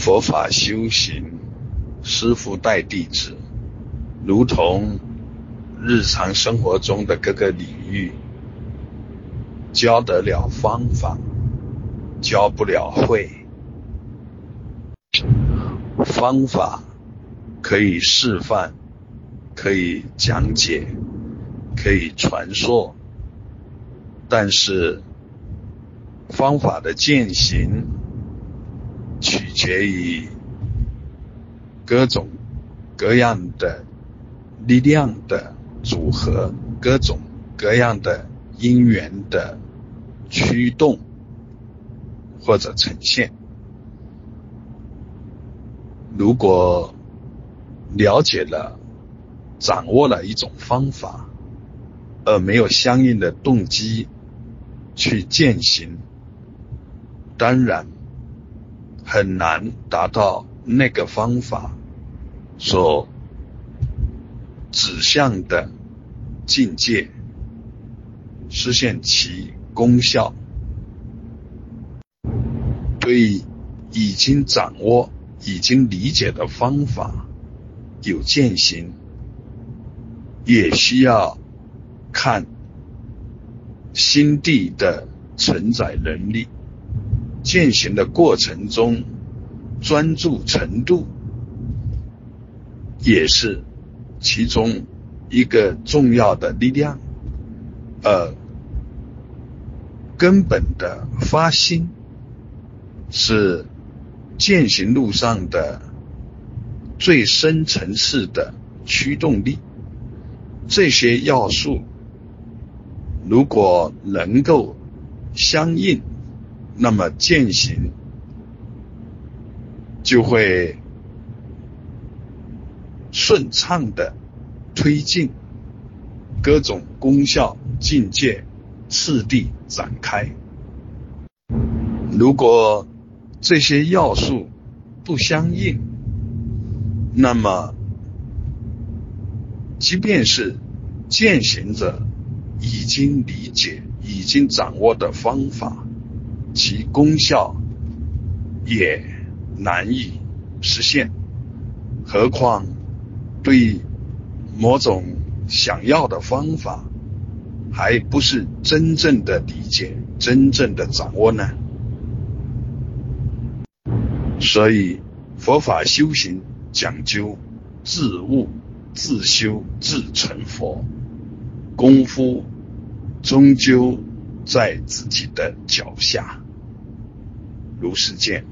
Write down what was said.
佛法修行，师傅带弟子，如同日常生活中的各个领域，教得了方法，教不了会。方法可以示范，可以讲解，可以传授，但是方法的践行。取决于各种各样的力量的组合，各种各样的因缘的驱动或者呈现。如果了解了、掌握了一种方法，而没有相应的动机去践行，当然。很难达到那个方法所指向的境界，实现其功效。对已经掌握、已经理解的方法有践行，也需要看心地的承载能力。践行的过程中，专注程度也是其中一个重要的力量。呃，根本的发心是践行路上的最深层次的驱动力。这些要素如果能够相应。那么践行就会顺畅的推进，各种功效境界次第展开。如果这些要素不相应，那么即便是践行者已经理解、已经掌握的方法。其功效也难以实现，何况对某种想要的方法还不是真正的理解、真正的掌握呢？所以佛法修行讲究自悟、自修、自成佛，功夫终究在自己的脚下。如是见。